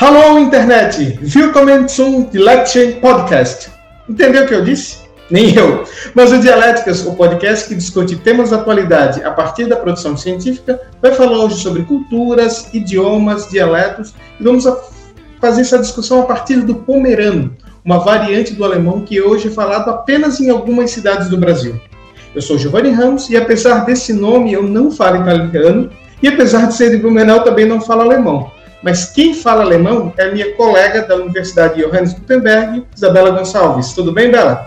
Hallo, internet! Willkommen zum Dialection Podcast. Entendeu o que eu disse? Nem eu. Mas o Dialéticas, o podcast que discute temas da atualidade a partir da produção científica, vai falar hoje sobre culturas, idiomas, dialetos e vamos fazer essa discussão a partir do pomerano, uma variante do alemão que hoje é falado apenas em algumas cidades do Brasil. Eu sou Giovanni Ramos e apesar desse nome eu não falo italiano e apesar de ser de Blumenau também não falo alemão. Mas quem fala alemão é a minha colega da Universidade Johannes Gutenberg, Isabela Gonçalves. Tudo bem, Bela?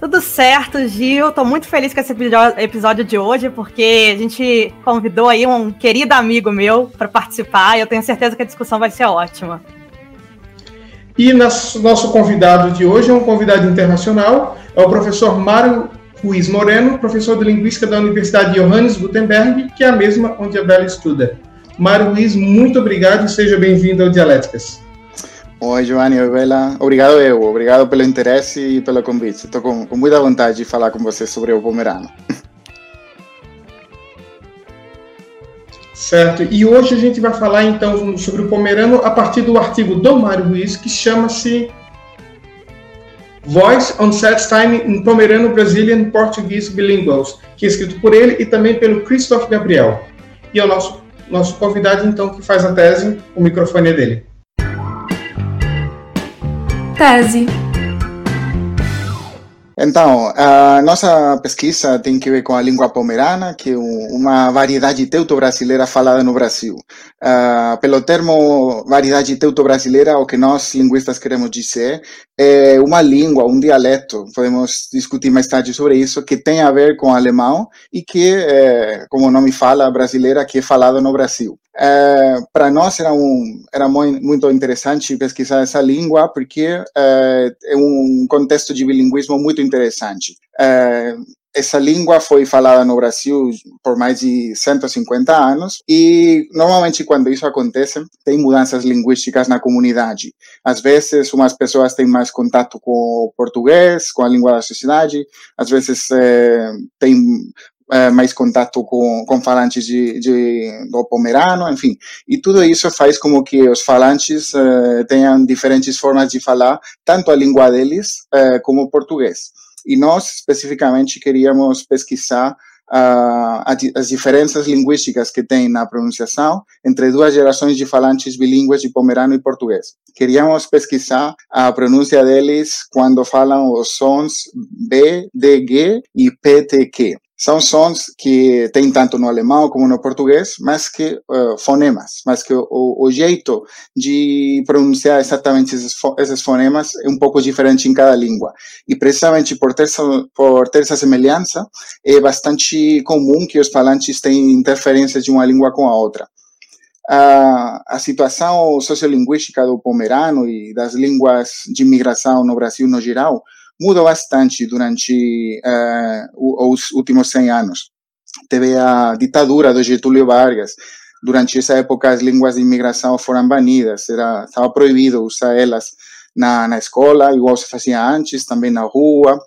Tudo certo, Gil. Estou muito feliz com esse episódio de hoje, porque a gente convidou aí um querido amigo meu para participar e eu tenho certeza que a discussão vai ser ótima. E nosso convidado de hoje é um convidado internacional, é o professor Mário Ruiz Moreno, professor de Linguística da Universidade Johannes Gutenberg, que é a mesma onde a Bela estuda. Mário Luiz, muito obrigado e seja bem-vindo ao Dialéticas. Oi, Giovanni, oi, Bela. Obrigado eu, obrigado pelo interesse e pelo convite. Estou com, com muita vontade de falar com você sobre o Pomerano. Certo, e hoje a gente vai falar então sobre o Pomerano a partir do artigo do Mário Ruiz, que chama-se Voice on Set Time in Pomerano Brazilian Portuguese Bilinguals, que é escrito por ele e também pelo Christoph Gabriel. E é o nosso nosso convidado, então, que faz a tese, o microfone é dele. Tese. Então, a nossa pesquisa tem que ver com a língua pomerana, que é uma variedade teuto-brasileira falada no Brasil. Uh, pelo termo variedade teuto-brasileira, o que nós linguistas queremos dizer é uma língua, um dialeto, podemos discutir mais tarde sobre isso, que tem a ver com alemão e que, é, como o nome fala, brasileira, que é falado no Brasil. É, para nós era um era muito interessante pesquisar essa língua porque é, é um contexto de bilinguismo muito interessante. Essa língua foi falada no Brasil por mais de 150 anos e normalmente quando isso acontece tem mudanças linguísticas na comunidade. Às vezes umas pessoas têm mais contato com o português, com a língua da sociedade, às vezes é, tem é, mais contato com, com falantes de, de, do pomerano, enfim. E tudo isso faz com que os falantes é, tenham diferentes formas de falar, tanto a língua deles é, como o português. E nós, especificamente, queríamos pesquisar uh, as diferenças linguísticas que tem na pronunciação entre duas gerações de falantes bilíngues de pomerano e português. Queríamos pesquisar a pronúncia deles quando falam os sons B, D, G e P, T, Q. São sons que tem tanto no alemão como no português, mas que uh, fonemas, mas que o, o, jeito de pronunciar exatamente esses, esses, fonemas é um pouco diferente em cada língua. E precisamente por ter, por ter essa semelhança, é bastante comum que os falantes tenham interferências de uma língua com a outra. A, a situação sociolinguística do pomerano e das línguas de imigração no Brasil no geral mudou bastante durante uh, os últimos 100 anos. Teve a ditadura do Getúlio Vargas. Durante essa época, as línguas de imigração foram banidas. Era, estava proibido usar elas na, na escola, igual se fazia antes, também na rua.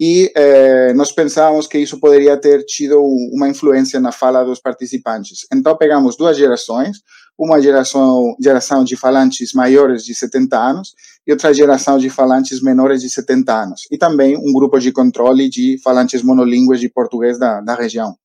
E eh, nós pensávamos que isso poderia ter tido uma influência na fala dos participantes. Então, pegamos duas gerações, uma geração, geração de falantes maiores de 70 anos e outra geração de falantes menores de 70 anos. E também um grupo de controle de falantes monolíngues de português da, da região.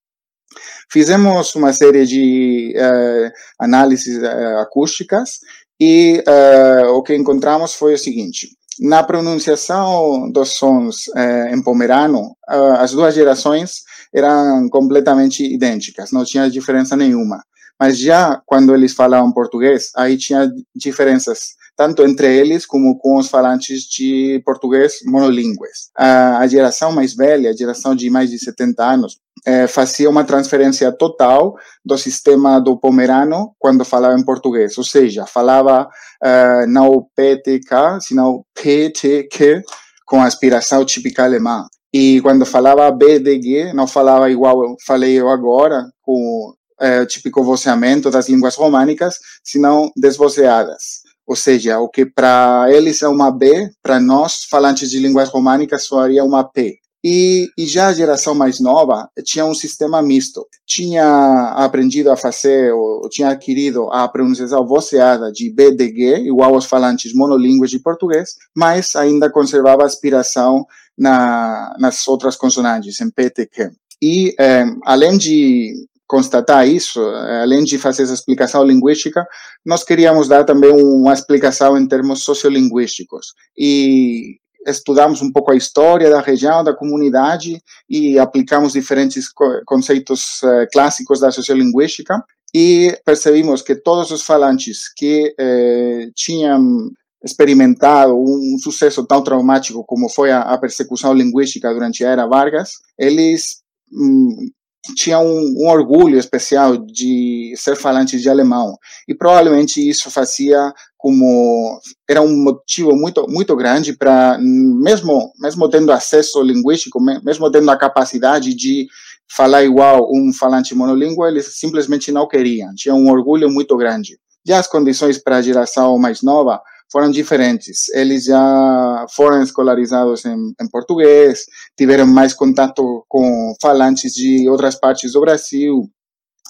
Fizemos uma série de uh, análises uh, acústicas e uh, o que encontramos foi o seguinte. Na pronunciação dos sons em pomerano, as duas gerações eram completamente idênticas, não tinha diferença nenhuma. Mas já quando eles falavam português, aí tinha diferenças, tanto entre eles como com os falantes de português monolíngues. A, a geração mais velha, a geração de mais de 70 anos, é, fazia uma transferência total do sistema do pomerano quando falava em português, ou seja, falava uh, não PTK, senão PTQ, com aspiração típica alemã. E quando falava BDG, não falava igual eu falei eu agora, com é, típico voceamento das línguas românicas, senão desvoceadas. Ou seja, o que para eles é uma B, para nós, falantes de línguas românicas, soaria uma P. E, e, já a geração mais nova tinha um sistema misto. Tinha aprendido a fazer, ou tinha adquirido a pronunciação voceada de BDG, igual aos falantes monolíngues de português, mas ainda conservava aspiração na, nas outras consonantes, em PTQ. E, eh, além de constatar isso, além de fazer essa explicação linguística, nós queríamos dar também uma explicação em termos sociolinguísticos. E estudamos um pouco a história da região, da comunidade e aplicamos diferentes conceitos uh, clássicos da sociolinguística e percebemos que todos os falantes que uh, tinham experimentado um sucesso tão traumático como foi a, a persecução linguística durante a era Vargas, eles hum, tinha um, um, orgulho especial de ser falante de alemão. E provavelmente isso fazia como era um motivo muito muito grande para mesmo mesmo tendo acesso linguístico mesmo tendo a capacidade de falar igual um falante monolíngue eles simplesmente não queriam. Tinha um orgulho muito grande. E as condições para a geração mais nova foram diferentes. Eles já foram escolarizados em, em, português, tiveram mais contato com falantes de outras partes do Brasil,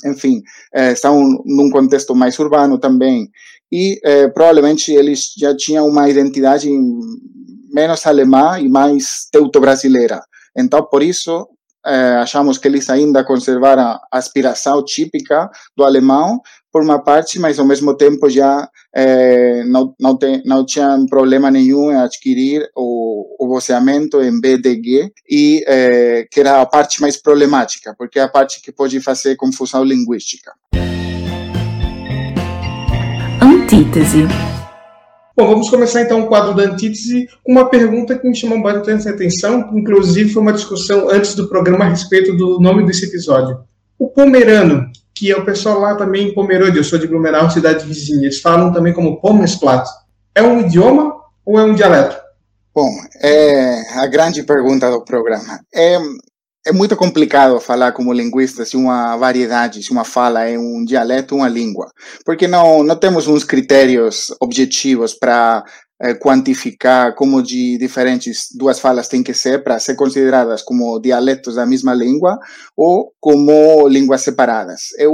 enfim, é, estão num contexto mais urbano também. E é, provavelmente eles já tinham uma identidade menos alemã e mais teuto-brasileira. Então, por isso, é, achamos que eles ainda conservaram a aspiração típica do alemão, por uma parte, mas ao mesmo tempo já é, não, não, tem, não tinham problema nenhum em adquirir o, o voceamento em BDG, e é, que era a parte mais problemática, porque é a parte que pode fazer confusão linguística. Antítese. Bom, vamos começar então o quadro da antítese com uma pergunta que me chamou bastante atenção, inclusive foi uma discussão antes do programa a respeito do nome desse episódio. O pomerano, que é o pessoal lá também em Pomerode, eu sou de Blumenau, cidade vizinha, eles falam também como Pomesplat. É um idioma ou é um dialeto? Bom, é a grande pergunta do programa. É, é muito complicado falar como linguista se uma variedade, se uma fala é um dialeto uma língua, porque não, não temos uns critérios objetivos para quantificar como de diferentes duas falas têm que ser para ser consideradas como dialetos da mesma língua ou como línguas separadas. Eu,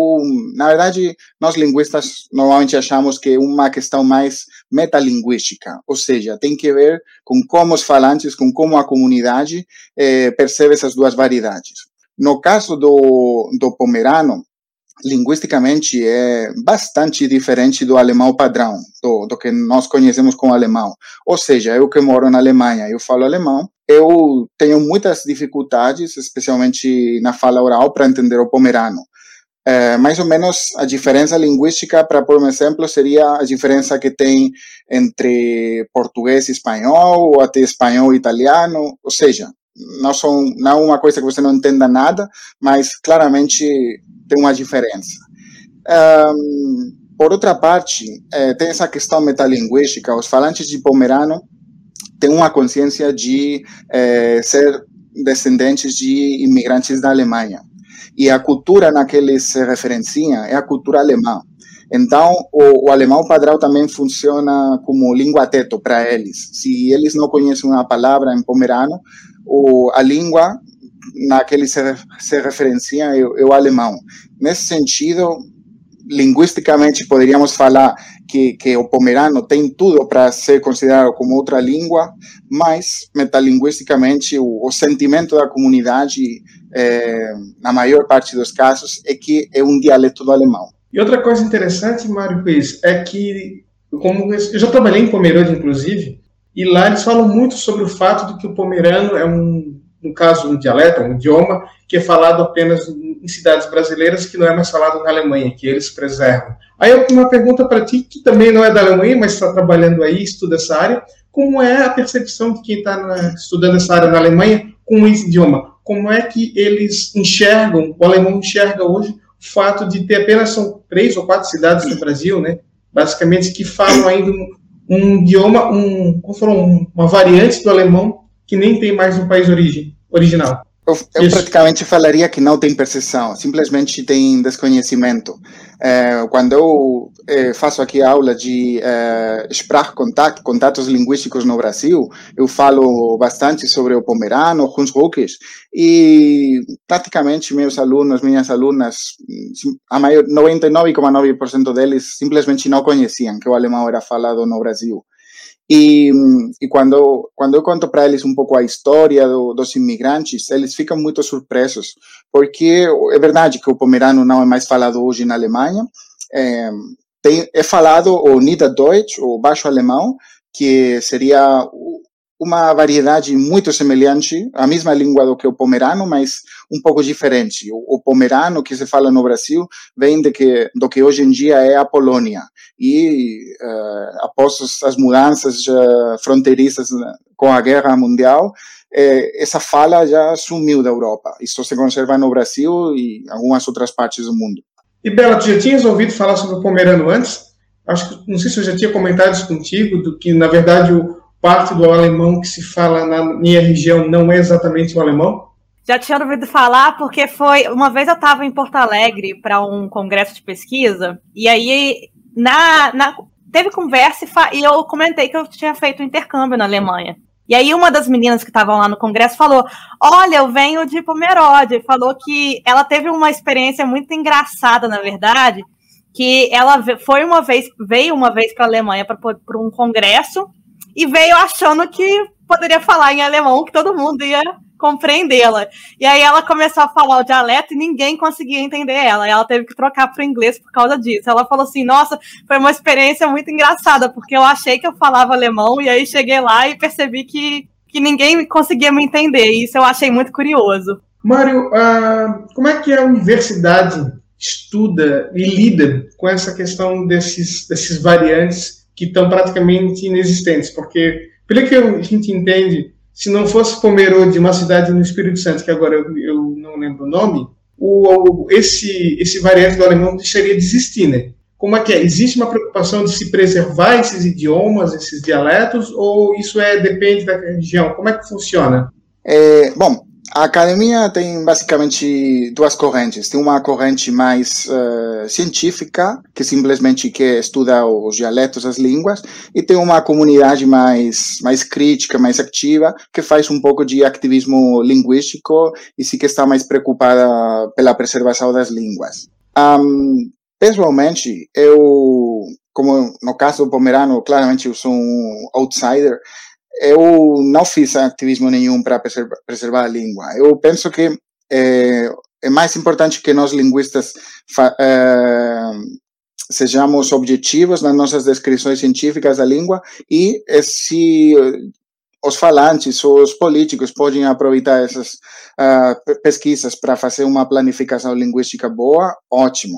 na verdade, nós linguistas normalmente achamos que é uma questão mais metalinguística, ou seja, tem que ver com como os falantes, com como a comunidade é, percebe essas duas variedades. No caso do, do pomerano, linguisticamente é bastante diferente do alemão padrão, do, do, que nós conhecemos como alemão. Ou seja, eu que moro na Alemanha, eu falo alemão, eu tenho muitas dificuldades, especialmente na fala oral, para entender o pomerano. É, mais ou menos a diferença linguística, para por um exemplo, seria a diferença que tem entre português e espanhol, ou até espanhol e italiano, ou seja, não, são, não é uma coisa que você não entenda nada, mas claramente tem uma diferença. Um, por outra parte, é, tem essa questão metalinguística. Os falantes de pomerano têm uma consciência de é, ser descendentes de imigrantes da Alemanha. E a cultura na que eles se referenciam é a cultura alemã. Então, o, o, alemão padrão também funciona como língua teto para eles. Se eles não conhecem uma palavra em pomerano, o, a língua naquele se, se referencia é, é o alemão. Nesse sentido, linguisticamente poderíamos falar que, que o pomerano tem tudo para ser considerado como outra língua, mas metalinguisticamente o, o sentimento da comunidade, é, na maior parte dos casos, é que é um dialeto do alemão. E outra coisa interessante, Mário Ruiz, é que como eu já trabalhei em Pomerode, inclusive, e lá eles falam muito sobre o fato de que o pomerano é um no caso, um dialeto, um idioma, que é falado apenas em cidades brasileiras, que não é mais falado na Alemanha, que eles preservam. Aí eu tenho uma pergunta para ti, que também não é da Alemanha, mas está trabalhando aí, estuda essa área. Como é a percepção de quem está estudando essa área na Alemanha com esse idioma? Como é que eles enxergam, o alemão enxerga hoje, o fato de ter apenas são três ou quatro cidades no Brasil, né? Basicamente, que falam ainda um, idioma, um, como foram, uma variante do alemão que nem tem mais no país origem, original. Eu, eu praticamente falaria que não tem percepção, simplesmente tem desconhecimento. É, quando eu é, faço aqui aula de é, Sprachkontakt, contatos linguísticos no Brasil, eu falo bastante sobre o pomerano, Hunsrückisch, e praticamente meus alunos, minhas alunas, a maior 99,9% deles simplesmente não conheciam que o alemão era falado no Brasil. E, e quando, quando eu conto para eles um pouco a história do, dos imigrantes, eles ficam muito surpresos, porque é verdade que o pomerano não é mais falado hoje na Alemanha, é, tem, é falado o Niederdeutsch, o baixo alemão, que seria uma variedade muito semelhante, a mesma língua do que o pomerano, mas um pouco diferente. O, o pomerano que se fala no Brasil vem de que, do que hoje em dia é a Polônia. E uh, após as mudanças uh, fronteiriças com a Guerra Mundial, eh, essa fala já sumiu da Europa. Isso se conserva no Brasil e algumas outras partes do mundo. E Bela, tu já tinhas ouvido falar sobre o pomerano antes? Acho que não sei se eu já tinha comentado isso contigo, do que na verdade o parte do alemão que se fala na minha região não é exatamente o alemão? Já tinha ouvido falar, porque foi. Uma vez eu estava em Porto Alegre para um congresso de pesquisa, e aí na, na teve conversa e, e, eu comentei que eu tinha feito um intercâmbio na Alemanha. E aí uma das meninas que estavam lá no congresso falou: Olha, eu venho de Pomerode. Falou que ela teve uma experiência muito engraçada, na verdade, que ela foi uma vez, veio uma vez para a Alemanha para um congresso e veio achando que poderia falar em alemão, que todo mundo ia compreendê-la. E aí ela começou a falar o dialeto e ninguém conseguia entender ela. Ela teve que trocar para o inglês por causa disso. Ela falou assim: Nossa, foi uma experiência muito engraçada, porque eu achei que eu falava alemão e aí cheguei lá e percebi que, que ninguém conseguia me entender. E isso eu achei muito curioso. Mário, uh, como é que a universidade estuda e lida com essa questão desses, desses variantes que estão praticamente inexistentes, porque, pelo que a gente entende, se não fosse Pomerode, uma cidade no Espírito Santo, que agora eu, eu não lembro o nome, o, esse, esse variante do alemão deixaria de existir, né? Como é que é? Existe uma preocupação de se preservar esses idiomas, esses dialetos, ou isso é depende da região? Como é que funciona? É, bom, a academia tem basicamente duas correntes. Tem uma corrente mais uh, científica, que simplesmente quer estudar os dialetos, as línguas, e tem uma comunidade mais, mais crítica, mais ativa, que faz um pouco de ativismo linguístico e se que está mais preocupada pela preservação das línguas. Um, pessoalmente, eu, como no caso do Pomerano, claramente eu sou um outsider, eu não fiz ativismo nenhum para preservar, a língua. Eu penso que é, é mais importante que nós linguistas é, sejamos objetivos nas nossas descrições científicas da língua e se os falantes, os políticos podem aproveitar essas uh, pesquisas para fazer uma planificação linguística boa, ótimo.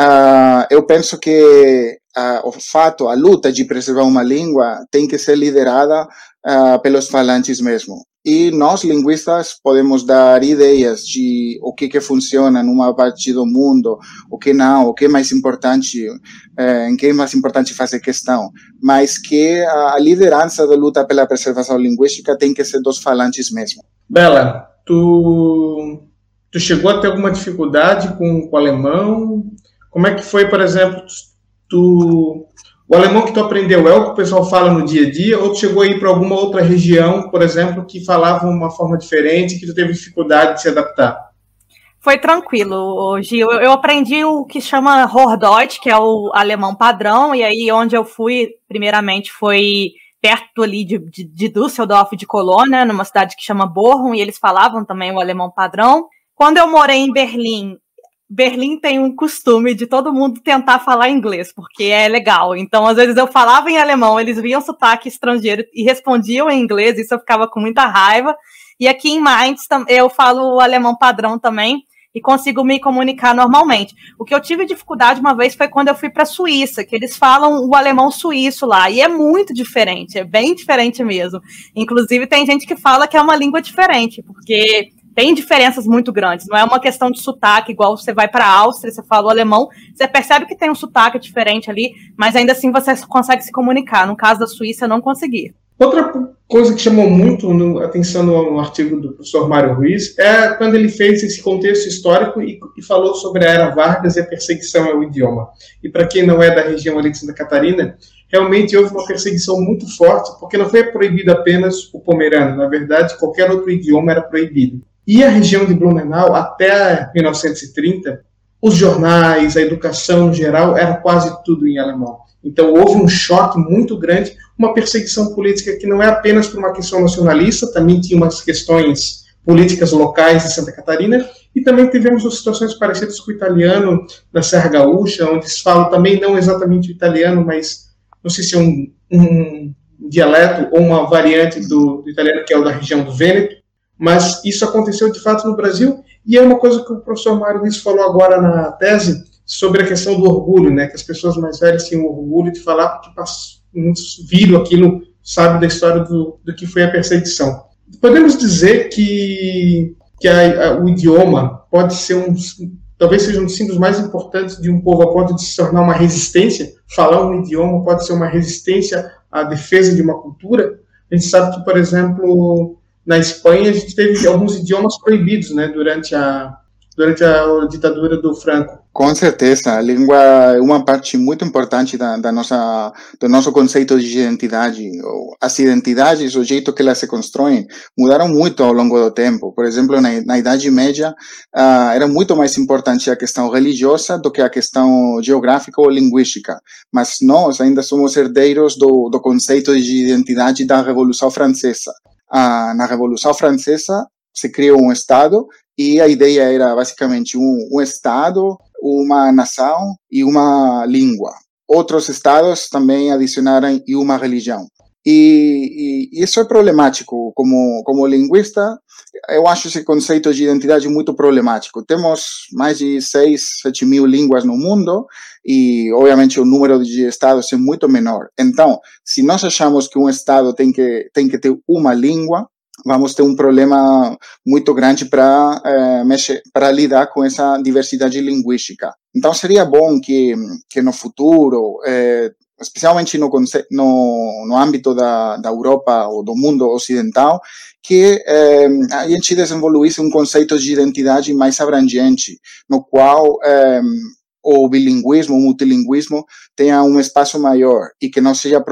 Uh, eu penso que uh, o fato, a luta de preservar uma língua tem que ser liderada uh, pelos falantes mesmo. E nós, linguistas, podemos dar ideias de o que, que funciona numa parte do mundo, o que não, o que é mais importante, uh, em que é mais importante fazer questão. Mas que a liderança da luta pela preservação linguística tem que ser dos falantes mesmo. Bela, tu, tu chegou a ter alguma dificuldade com, com o alemão? Como é que foi, por exemplo, tu o alemão que tu aprendeu é o que o pessoal fala no dia a dia, ou tu chegou aí para alguma outra região, por exemplo, que falava uma forma diferente, que tu teve dificuldade de se adaptar? Foi tranquilo, Gil. Eu aprendi o que chama Hordeutsch, que é o alemão padrão, e aí onde eu fui, primeiramente, foi perto ali de, de, de Düsseldorf, de Colônia, numa cidade que chama Bochum, e eles falavam também o alemão padrão. Quando eu morei em Berlim, Berlim tem um costume de todo mundo tentar falar inglês, porque é legal. Então, às vezes eu falava em alemão, eles viam sotaque estrangeiro e respondiam em inglês, isso eu ficava com muita raiva. E aqui em Mainz eu falo o alemão padrão também e consigo me comunicar normalmente. O que eu tive dificuldade uma vez foi quando eu fui para a Suíça, que eles falam o alemão suíço lá, e é muito diferente, é bem diferente mesmo. Inclusive tem gente que fala que é uma língua diferente, porque tem diferenças muito grandes. Não é uma questão de sotaque, igual você vai para a Áustria, você fala o alemão, você percebe que tem um sotaque diferente ali, mas ainda assim você consegue se comunicar. No caso da Suíça, não consegui. Outra coisa que chamou muito atenção no, no, artigo do professor Mário Ruiz é quando ele fez esse contexto histórico e, e falou sobre a era Vargas e a perseguição ao idioma. E para quem não é da região ali de Santa Catarina, realmente houve uma perseguição muito forte, porque não foi proibido apenas o pomerano, na verdade, qualquer outro idioma era proibido. E a região de Blumenau, até 1930, os jornais, a educação geral, era quase tudo em alemão. Então houve um choque muito grande, uma perseguição política que não é apenas por uma questão nacionalista, também tinha umas questões políticas locais de Santa Catarina, e também tivemos situações parecidas com o italiano da Serra Gaúcha, onde se fala também não exatamente o italiano, mas não sei se é um, um dialeto ou uma variante do, do italiano que é o da região do Vêneto, mas isso aconteceu de fato no Brasil, e é uma coisa que o professor Mário Luiz falou agora na tese, sobre a questão do orgulho, né, que as pessoas mais velhas tinham orgulho de falar porque viram aquilo, sabe, da história do, do que foi a perseguição. Podemos dizer que, que a, a, o idioma pode ser um, talvez seja um dos símbolos mais importantes de um povo a ponto de se tornar uma resistência. Falar um idioma pode ser uma resistência à defesa de uma cultura. A gente sabe que, por exemplo, na Espanha a gente teve alguns idiomas proibidos, né, durante a durante a ditadura do Franco. Com certeza, a língua é uma parte muito importante da, da nossa, do nosso conceito de identidade. As identidades, o jeito que elas se constroem, mudaram muito ao longo do tempo. Por exemplo, na, na Idade Média, uh, era muito mais importante a questão religiosa do que a questão geográfica ou linguística. Mas nós ainda somos herdeiros do, do conceito de identidade da Revolução Francesa. Uh, na Revolução Francesa, se criou um Estado e a ideia era basicamente um, um Estado, uma nação e uma língua. Outros estados também adicionaram e uma religião. E, e, isso é problemático. Como, como linguista, eu acho esse conceito de identidade muito problemático. Temos mais de 6, 7 mil línguas no mundo e, obviamente, o número de estados é muito menor. Então, se nós achamos que um estado tem que, tem que ter uma língua, vamos ter um problema muito grande para mexer, para lidar com essa diversidade linguística. Então seria bom que que no futuro, é, especialmente no, no, no âmbito da, da Europa ou do mundo ocidental, que é, a gente desenvolvesse um conceito de identidade mais abrangente, no qual o bilinguismo, o multilinguismo tenha um espaço maior e que não seja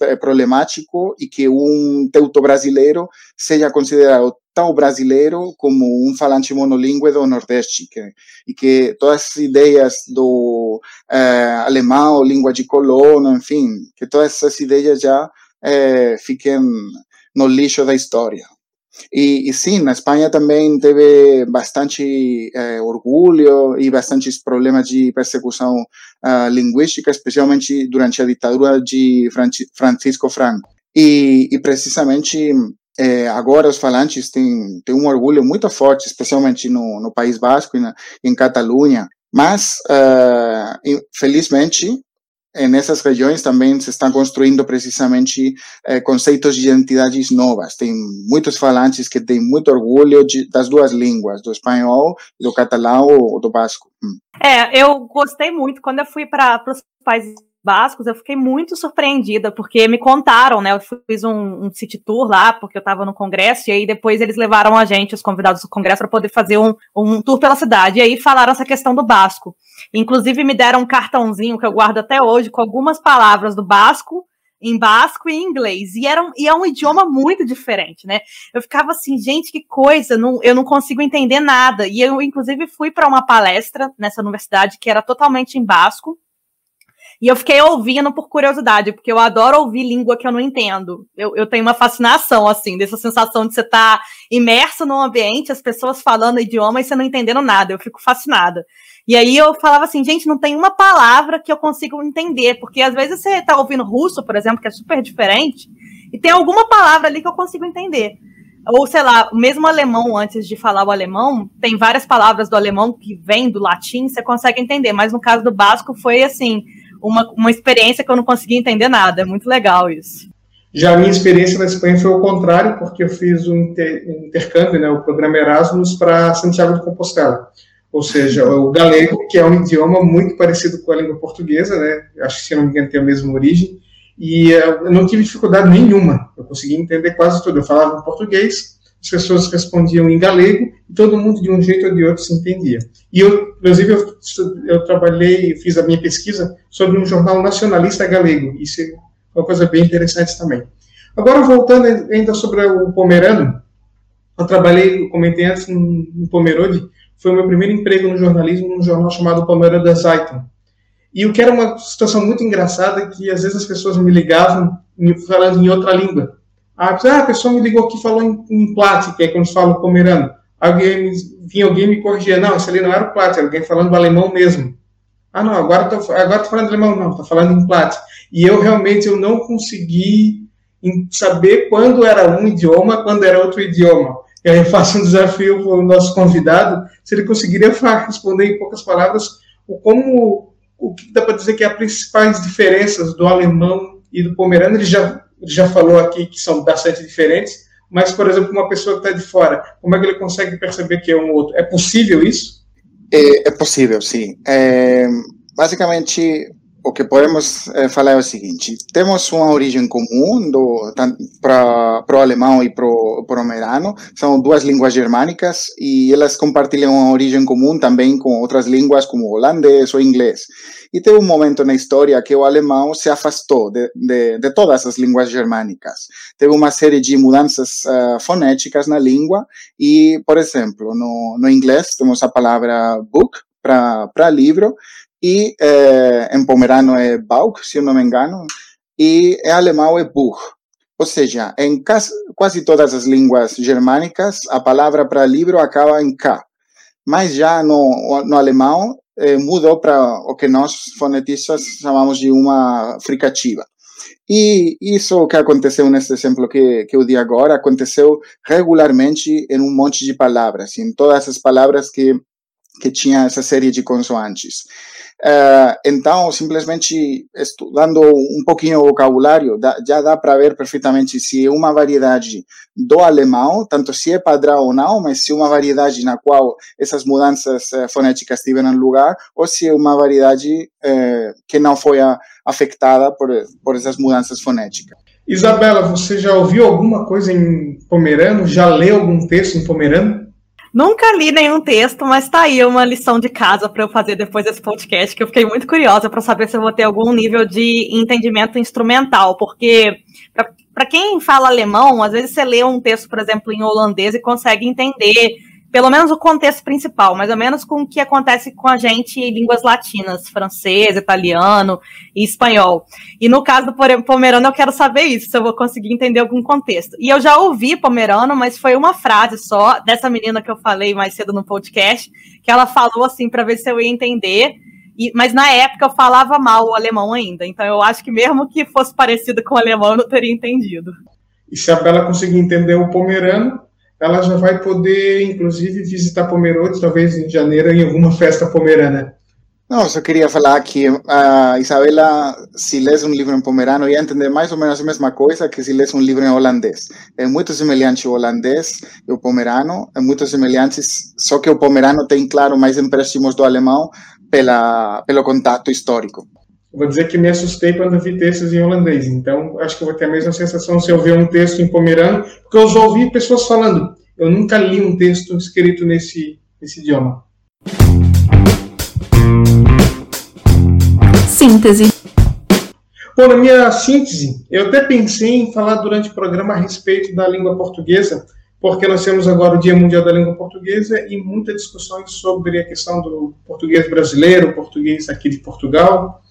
eh, problemático e que um teuto brasileiro seja considerado tão brasileiro como um falante monolíngue do Nordeste que, e que todas as ideias do eh, alemão, língua de colono, enfim, que todas essas ideias já eh, fiquem no lixo da história. E, e, sim, na Espanha também teve bastante eh, orgulho e bastantes problemas de persecução uh, linguística, especialmente durante a ditadura de Francisco Franco. E, e precisamente eh, agora os falantes têm, têm um orgulho muito forte, especialmente no, no País Basco e na, em Catalunha. Mas, uh, infelizmente, nessas regiões também se estão construindo precisamente eh, conceitos de identidades novas. Tem muitos falantes que têm muito orgulho de, das duas línguas, do espanhol, do catalão ou do basco. Hum. É, eu gostei muito quando eu fui para os países bascos, eu fiquei muito surpreendida, porque me contaram, né? Eu fiz um, um city tour lá, porque eu estava no congresso, e aí depois eles levaram a gente, os convidados do congresso, para poder fazer um, um tour pela cidade. E aí falaram essa questão do basco. Inclusive, me deram um cartãozinho que eu guardo até hoje, com algumas palavras do basco, em basco e em inglês. E, era um, e é um idioma muito diferente, né? Eu ficava assim, gente, que coisa, não, eu não consigo entender nada. E eu, inclusive, fui para uma palestra nessa universidade que era totalmente em basco. E eu fiquei ouvindo por curiosidade, porque eu adoro ouvir língua que eu não entendo. Eu, eu tenho uma fascinação, assim, dessa sensação de você estar tá imerso num ambiente, as pessoas falando idioma e você não entendendo nada. Eu fico fascinada. E aí eu falava assim, gente, não tem uma palavra que eu consiga entender, porque às vezes você está ouvindo russo, por exemplo, que é super diferente, e tem alguma palavra ali que eu consigo entender. Ou, sei lá, mesmo alemão, antes de falar o alemão, tem várias palavras do alemão que vêm do latim, você consegue entender, mas no caso do básico foi assim uma, uma experiência que eu não conseguia entender nada. É muito legal isso. Já a minha experiência na Espanha foi o contrário, porque eu fiz um, inter, intercâmbio, né, o programa Erasmus, para Santiago de Compostela. Ou seja, o galego, que é um idioma muito parecido com a língua portuguesa, né, acho que se não me engano tem a mesma origem, E eu não tive dificuldade nenhuma, eu consegui entender quase tudo. Eu falava português, as pessoas respondiam em galego, e todo mundo, de um jeito ou de outro, se entendia. E eu, inclusive, eu, eu trabalhei, fiz a minha pesquisa sobre um jornal nacionalista galego, isso é uma coisa bem interessante também. Agora, voltando ainda sobre o Pomerano, eu trabalhei, comentei antes, no Pomerode, foi o meu primeiro emprego no jornalismo, num jornal chamado Pomerode Zeitung. E o que era uma situação muito engraçada é que às vezes as pessoas me ligavam falando em outra língua. Ah, a pessoa me ligou aqui falou em, em Plat, que é quando se fala pomerano. Alguém, vinha alguém me corrigia, não, isso ali não era o Plat, era alguém falando alemão mesmo. Ah, não, agora tô, agora tô falando alemão, não, tô falando em Plat. E eu realmente eu não consegui saber quando era um idioma, quando era outro idioma. E aí eu faço um desafio para o nosso convidado, se ele conseguiria responder em poucas palavras o como o que dá para dizer que é as principais diferenças do alemão e do pomerano, ele já, já falou aqui que são bastante diferentes, mas, por exemplo, uma pessoa que está de fora, como é que ele consegue perceber que é um outro? É possível isso? É, é possível, sim. É, basicamente, o que podemos eh, falar é o seguinte: temos uma origem comum para o alemão e para o pomerano, são duas línguas germânicas e elas compartilham uma origem comum também com outras línguas como holandês ou inglês. E teve um momento na história que o alemão se afastou de, de, de todas as línguas germânicas. Teve uma série de mudanças uh, fonéticas na língua e, por exemplo, no, no inglês temos a palavra book para livro e é, em pomerano é Bauch, se eu não me engano, e em alemão é Buch. Ou seja, em quase todas as línguas germânicas, a palavra para livro acaba em K. Mas já no, no alemão, é, mudou para o que nós fonetistas chamamos de uma fricativa. E isso que aconteceu nesse exemplo que, que eu dei agora, aconteceu regularmente em um monte de palavras, em todas as palavras que, que tinha essa série de consoantes. Uh, então, simplesmente estudando um pouquinho o vocabulário, já dá para ver perfeitamente se é uma variedade do alemão, tanto se é padrão ou não, mas se é uma variedade na qual essas mudanças uh, fonéticas tiveram lugar, ou se é uma variedade uh, que não foi afetada por, por essas mudanças fonéticas. Isabela, você já ouviu alguma coisa em pomerano? Já leu algum texto em pomerano? Nunca li nenhum texto, mas tá aí uma lição de casa para eu fazer depois desse podcast, que eu fiquei muito curiosa para saber se eu vou ter algum nível de entendimento instrumental, porque para quem fala alemão, às vezes você lê um texto, por exemplo, em holandês e consegue entender pelo menos o contexto principal, mais ou menos com o que acontece com a gente em línguas latinas, francês, italiano e espanhol. E no caso do pomerano, eu quero saber isso, se eu vou conseguir entender algum contexto. E eu já ouvi pomerano, mas foi uma frase só dessa menina que eu falei mais cedo no podcast, que ela falou assim para ver se eu ia entender. E, mas na época eu falava mal o alemão ainda, então eu acho que mesmo que fosse parecido com o alemão, eu não teria entendido. E se a Bela conseguir entender o pomerano, ela já vai poder, inclusive, visitar Pomerode, talvez em janeiro, em alguma festa pomerana. Não, só queria falar que a Isabela, se lês um livro em pomerano, ia entender mais ou menos a mesma coisa que se lês um livro em holandês. É muito semelhante o holandês e o pomerano, é muito semelhante, só que o pomerano tem, claro, mais empréstimos do alemão pela, pelo contato histórico. Vou dizer que me assustei quando vi textos em holandês, então acho que eu vou ter a mesma sensação se eu ver um texto em pomerano, porque eu já ouvi pessoas falando, eu nunca li um texto escrito nesse, nesse idioma. Síntese. Bom, na minha síntese, eu até pensei em falar durante o programa a respeito da língua portuguesa, porque nós temos agora o Dia Mundial da Língua Portuguesa e muitas discussões sobre a questão do português brasileiro, português aqui de Portugal,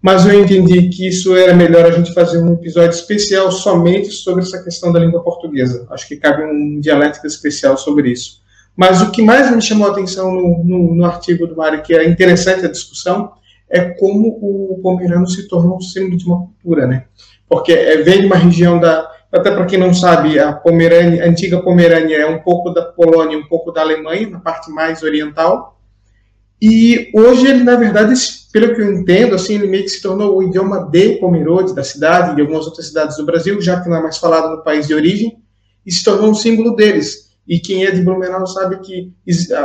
mas eu entendi que isso era melhor a gente fazer um episódio especial somente sobre essa questão da língua portuguesa. Acho que cabe um dialética especial sobre isso. Mas o que mais me chamou a atenção no, no, no artigo do Mário, que é interessante a discussão, é como o pomerano se tornou símbolo de uma cultura, né? Porque é, vem de uma região da, até para quem não sabe, a Pomerânia, a antiga Pomerânia é um pouco da Polônia, um pouco da Alemanha, na parte mais oriental, e hoje ele, na verdade, pelo que eu entendo, assim, ele meio que se tornou o idioma de Pomerode, da cidade de algumas outras cidades do Brasil, já que não é mais falado no país de origem, e se tornou um símbolo deles. E quem é de Blumenau sabe que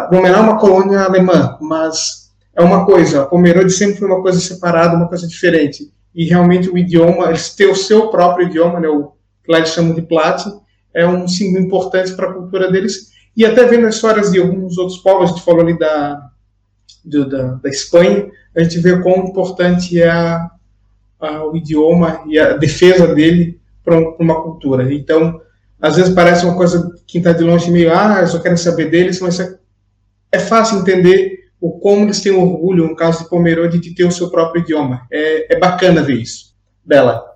Blumenau é uma colônia alemã, mas é uma coisa, Pomerode sempre foi uma coisa separada, uma coisa diferente. e realmente o idioma, eles têm o seu próprio idioma, né, o que lá eles chamam de Plate, é um símbolo importante para a cultura deles, e até vendo as histórias de alguns outros povos, a gente falou ali da, da, da Espanha, a gente vê quão importante é a, a, o idioma e a defesa dele para uma cultura. Então, às vezes parece uma coisa que está de longe meio, ah, eu só quero saber deles, mas é, é fácil entender o como eles têm orgulho, no caso de Pomerode, de ter o seu próprio idioma. É, é bacana ver isso. Bela.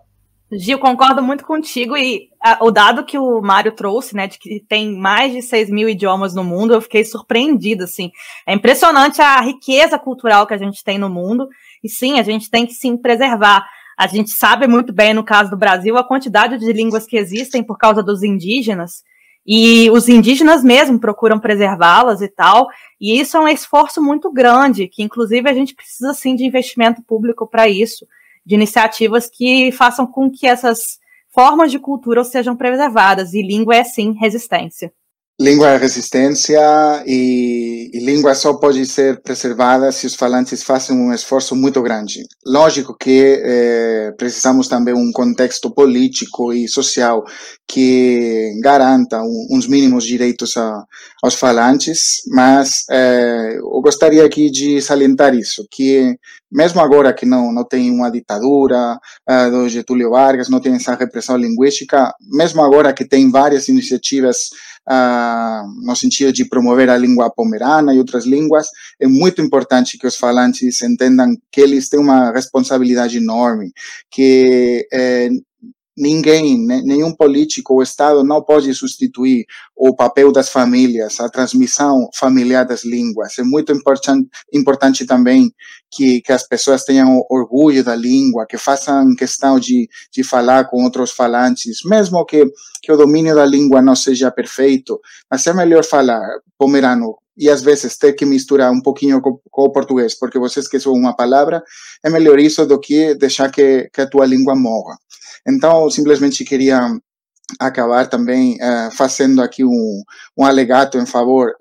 Gil, concordo muito contigo e a, o dado que o Mário trouxe, né, de que tem mais de 6 mil idiomas no mundo, eu fiquei surpreendida, assim. É impressionante a riqueza cultural que a gente tem no mundo e sim, a gente tem que sim preservar. A gente sabe muito bem, no caso do Brasil, a quantidade de línguas que existem por causa dos indígenas e os indígenas mesmo procuram preservá-las e tal, e isso é um esforço muito grande, que inclusive a gente precisa sim de investimento público para isso de iniciativas que façam com que essas formas de cultura sejam preservadas, e língua é sim resistência. Língua é resistência e, e, língua só pode ser preservada se os falantes fazem um esforço muito grande. Lógico que eh, precisamos também um contexto político e social que garanta um, uns mínimos direitos a, aos falantes, mas eh, eu gostaria aqui de salientar isso, que mesmo agora que não, não tem uma ditadura uh, do Getúlio Vargas, não tem essa repressão linguística, mesmo agora que tem várias iniciativas uh, no sentido de promover a língua pomerana e outras línguas, é muito importante que os falantes entendam que eles têm uma responsabilidade enorme, que eh, ninguém, nenhum político ou Estado não pode substituir o papel das famílias, a transmissão familiar das línguas. É muito importante, importante também que, que as pessoas tenham orgulho da língua, que façam questão de, de falar com outros falantes, mesmo que, que o domínio da língua não seja perfeito, mas é melhor falar pomerano e às vezes ter que misturar um pouquinho com, o português, porque você esqueceu uma palavra, é melhor isso do que deixar que, que a tua língua morra. Então, simplesmente queria acabar também uh, fazendo aqui um, um alegato em favor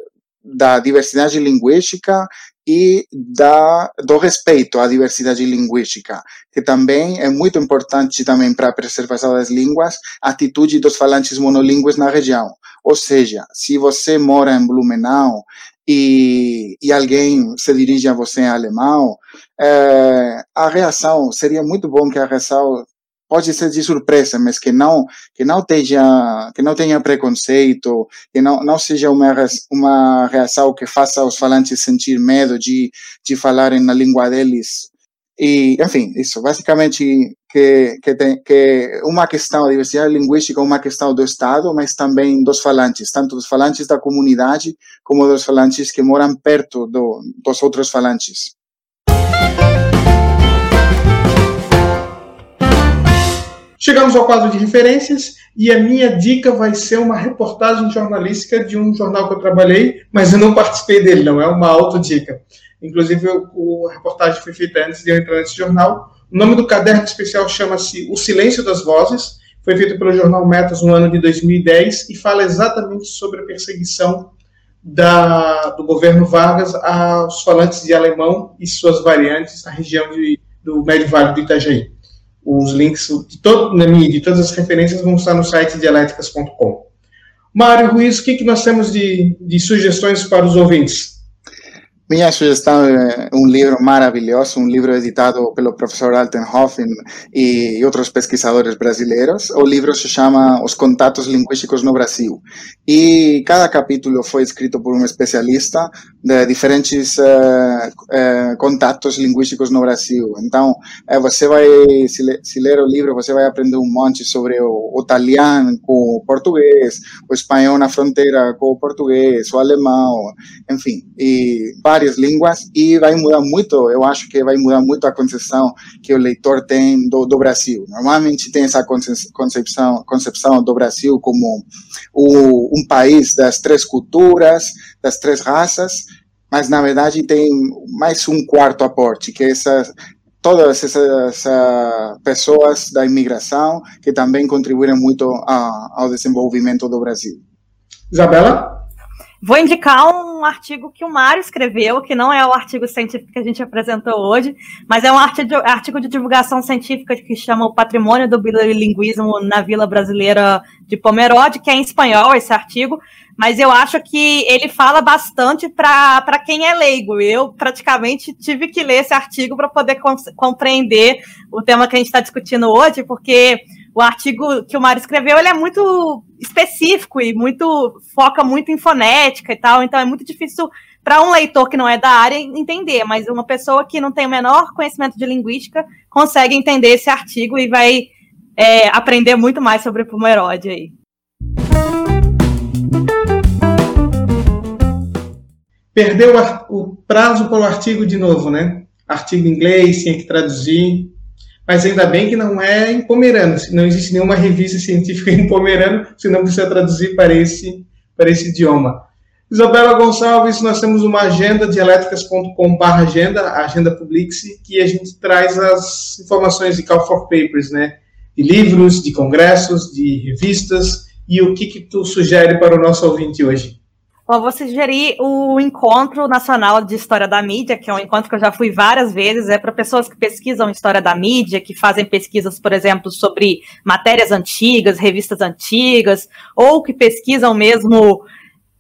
da diversidade linguística e da, do respeito à diversidade linguística, que também é muito importante também para a preservação das línguas, a atitude dos falantes monolíngues na região. Ou seja, se você mora em Blumenau e, e alguém se dirige a você em alemão, é, a reação seria muito bom que a reação pode ser de surpresa, mas que não que não tenha que não tenha preconceito, que não não seja uma uma reação que faça os falantes sentir medo de de falarem na língua deles. E, enfim, isso basicamente que que tem que uma questão da diversidade linguística, uma questão do Estado, mas também dos falantes, tanto dos falantes da comunidade como dos falantes que moram perto do, dos outros falantes. Chegamos ao quadro de referências e a minha dica vai ser uma reportagem jornalística de um jornal que eu trabalhei, mas eu não participei dele, não, é uma autodica. Inclusive, o, a reportagem foi feita antes de eu entrar nesse jornal. O nome do caderno especial chama-se O Silêncio das Vozes, foi feito pelo jornal Metas no ano de 2010 e fala exatamente sobre a perseguição da, do governo Vargas aos falantes de alemão e suas variantes na região de, do Médio Vale do Itajaí. Os links de, todo, de todas as referências vão estar no site dialéticas.com. Mário Ruiz, o que, que nós temos de, de sugestões para os ouvintes? Minha sugestão é um livro maravilhoso, um livro editado pelo professor Altenhofen e outros pesquisadores brasileiros. O livro se chama Os Contatos Linguísticos no Brasil. E cada capítulo foi escrito por um especialista de diferentes uh, uh, contatos linguísticos no Brasil. Então, uh, você vai, se, le, se, ler o livro, você vai aprender um monte sobre o, o italiano com o português, o espanhol na fronteira com o português, o alemão, enfim, e várias línguas e vai mudar muito, eu acho que vai mudar muito a concepção que o leitor tem do, do Brasil. Normalmente tem essa concepção, concepção do Brasil como o, um país das três culturas, das três raças, mas na verdade tem mais um quarto aporte, que é essa, todas essas uh, pessoas da imigração que também contribuíram muito a, ao desenvolvimento do Brasil. Isabela? Vou indicar um artigo que o Mário escreveu, que não é o artigo científico que a gente apresentou hoje, mas é um artigo de divulgação científica que chama O Patrimônio do Bilinguismo na Vila Brasileira de Pomerode, que é em espanhol esse artigo, mas eu acho que ele fala bastante para quem é leigo. Eu praticamente tive que ler esse artigo para poder compreender o tema que a gente está discutindo hoje, porque o artigo que o Mário escreveu, ele é muito específico e muito foca muito em fonética e tal, então é muito difícil para um leitor que não é da área entender, mas uma pessoa que não tem o menor conhecimento de linguística consegue entender esse artigo e vai é, aprender muito mais sobre Pomerode aí. Perdeu o prazo para o artigo de novo, né? Artigo em inglês, tinha que traduzir mas ainda bem que não é em pomerano, não existe nenhuma revista científica em pomerano, senão precisa traduzir para esse, para esse idioma. Isabela Gonçalves, nós temos uma agenda, dialéticas.com.br agenda, agenda Publixe, que a gente traz as informações de Call for Papers, né? De livros, de congressos, de revistas, e o que que tu sugere para o nosso ouvinte hoje? Bom, vou sugerir o Encontro Nacional de História da Mídia, que é um encontro que eu já fui várias vezes, é para pessoas que pesquisam história da mídia, que fazem pesquisas, por exemplo, sobre matérias antigas, revistas antigas, ou que pesquisam mesmo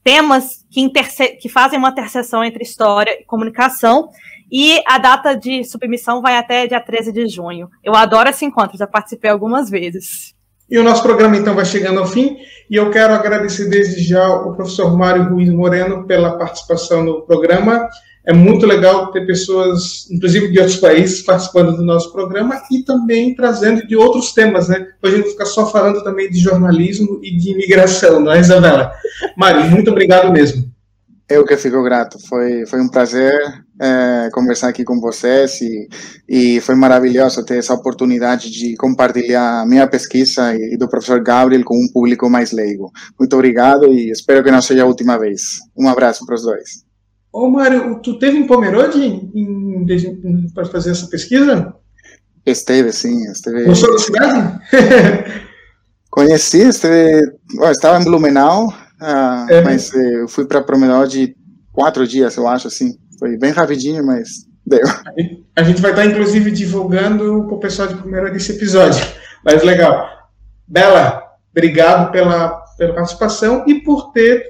temas que, que fazem uma interseção entre história e comunicação. E a data de submissão vai até dia 13 de junho. Eu adoro esse encontro, já participei algumas vezes. E o nosso programa, então, vai chegando ao fim, e eu quero agradecer desde já o professor Mário Ruiz Moreno pela participação no programa. É muito legal ter pessoas, inclusive de outros países, participando do nosso programa e também trazendo de outros temas, né? Para a gente ficar só falando também de jornalismo e de imigração, não é, Isabela? Mário, muito obrigado mesmo. Eu que fico grato. Foi, foi um prazer é, conversar aqui com vocês e, e foi maravilhoso ter essa oportunidade de compartilhar a minha pesquisa e do professor Gabriel com um público mais leigo. Muito obrigado e espero que não seja a última vez. Um abraço para os dois. Ô, Mário, tu teve em Pomerode para fazer essa pesquisa? Esteve, sim. Esteve... Gostou da cidade? Conheci, esteve... Oh, estava em Blumenau, ah, é. Mas eh, eu fui para Promenade quatro dias, eu acho, assim. Foi bem rapidinho, mas deu. A gente vai estar, inclusive, divulgando para o pessoal de primeiro desse episódio. Mas legal. Bela, obrigado pela, pela participação e por ter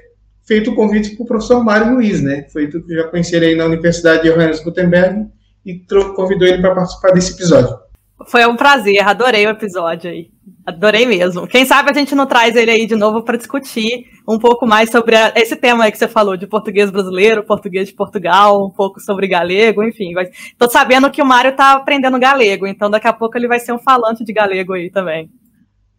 feito o convite para o professor Mário Luiz, né? Foi tu que já conheci ele aí na Universidade de Johannes Gutenberg e convidou ele para participar desse episódio. Foi um prazer, adorei o episódio aí. Adorei mesmo. Quem sabe a gente não traz ele aí de novo para discutir um pouco mais sobre a, esse tema aí que você falou, de português brasileiro, português de Portugal, um pouco sobre galego, enfim. Vai... Tô sabendo que o Mário tá aprendendo galego, então daqui a pouco ele vai ser um falante de galego aí também.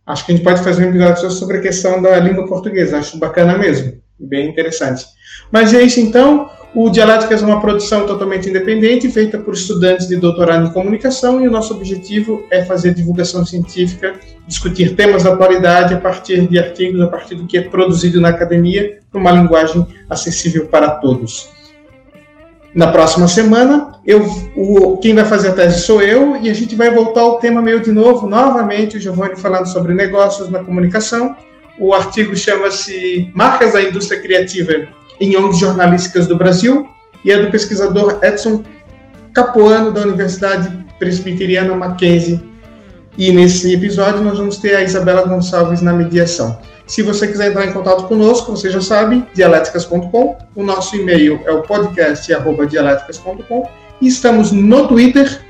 Acho que a gente pode fazer um episódio sobre a questão da língua portuguesa, acho bacana mesmo, bem interessante. Mas é isso então. O Dialéticas é uma produção totalmente independente, feita por estudantes de doutorado em comunicação, e o nosso objetivo é fazer divulgação científica, discutir temas da atualidade a partir de artigos, a partir do que é produzido na academia, para uma linguagem acessível para todos. Na próxima semana, eu, o, quem vai fazer a tese sou eu, e a gente vai voltar ao tema meio de novo, novamente, o Giovanni falando sobre negócios na comunicação. O artigo chama-se Marcas da Indústria Criativa em ONGs jornalísticas do Brasil e é do pesquisador Edson Capuano, da Universidade Presbiteriana Mackenzie. E nesse episódio nós vamos ter a Isabela Gonçalves na mediação. Se você quiser entrar em contato conosco, você já sabe, dialéticas.com. O nosso e-mail é o podcast.dialéticas.com. E estamos no Twitter,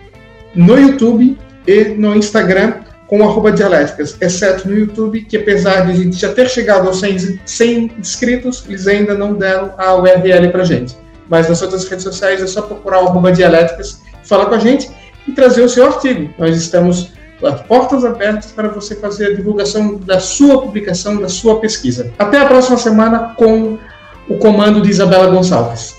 no YouTube e no Instagram com arroba dialéticas, exceto no YouTube, que apesar de a gente já ter chegado aos 100, 100 inscritos, eles ainda não deram a URL para gente. Mas nas outras redes sociais é só procurar arroba dialéticas, falar com a gente e trazer o seu artigo. Nós estamos as portas abertas para você fazer a divulgação da sua publicação, da sua pesquisa. Até a próxima semana com o comando de Isabela Gonçalves.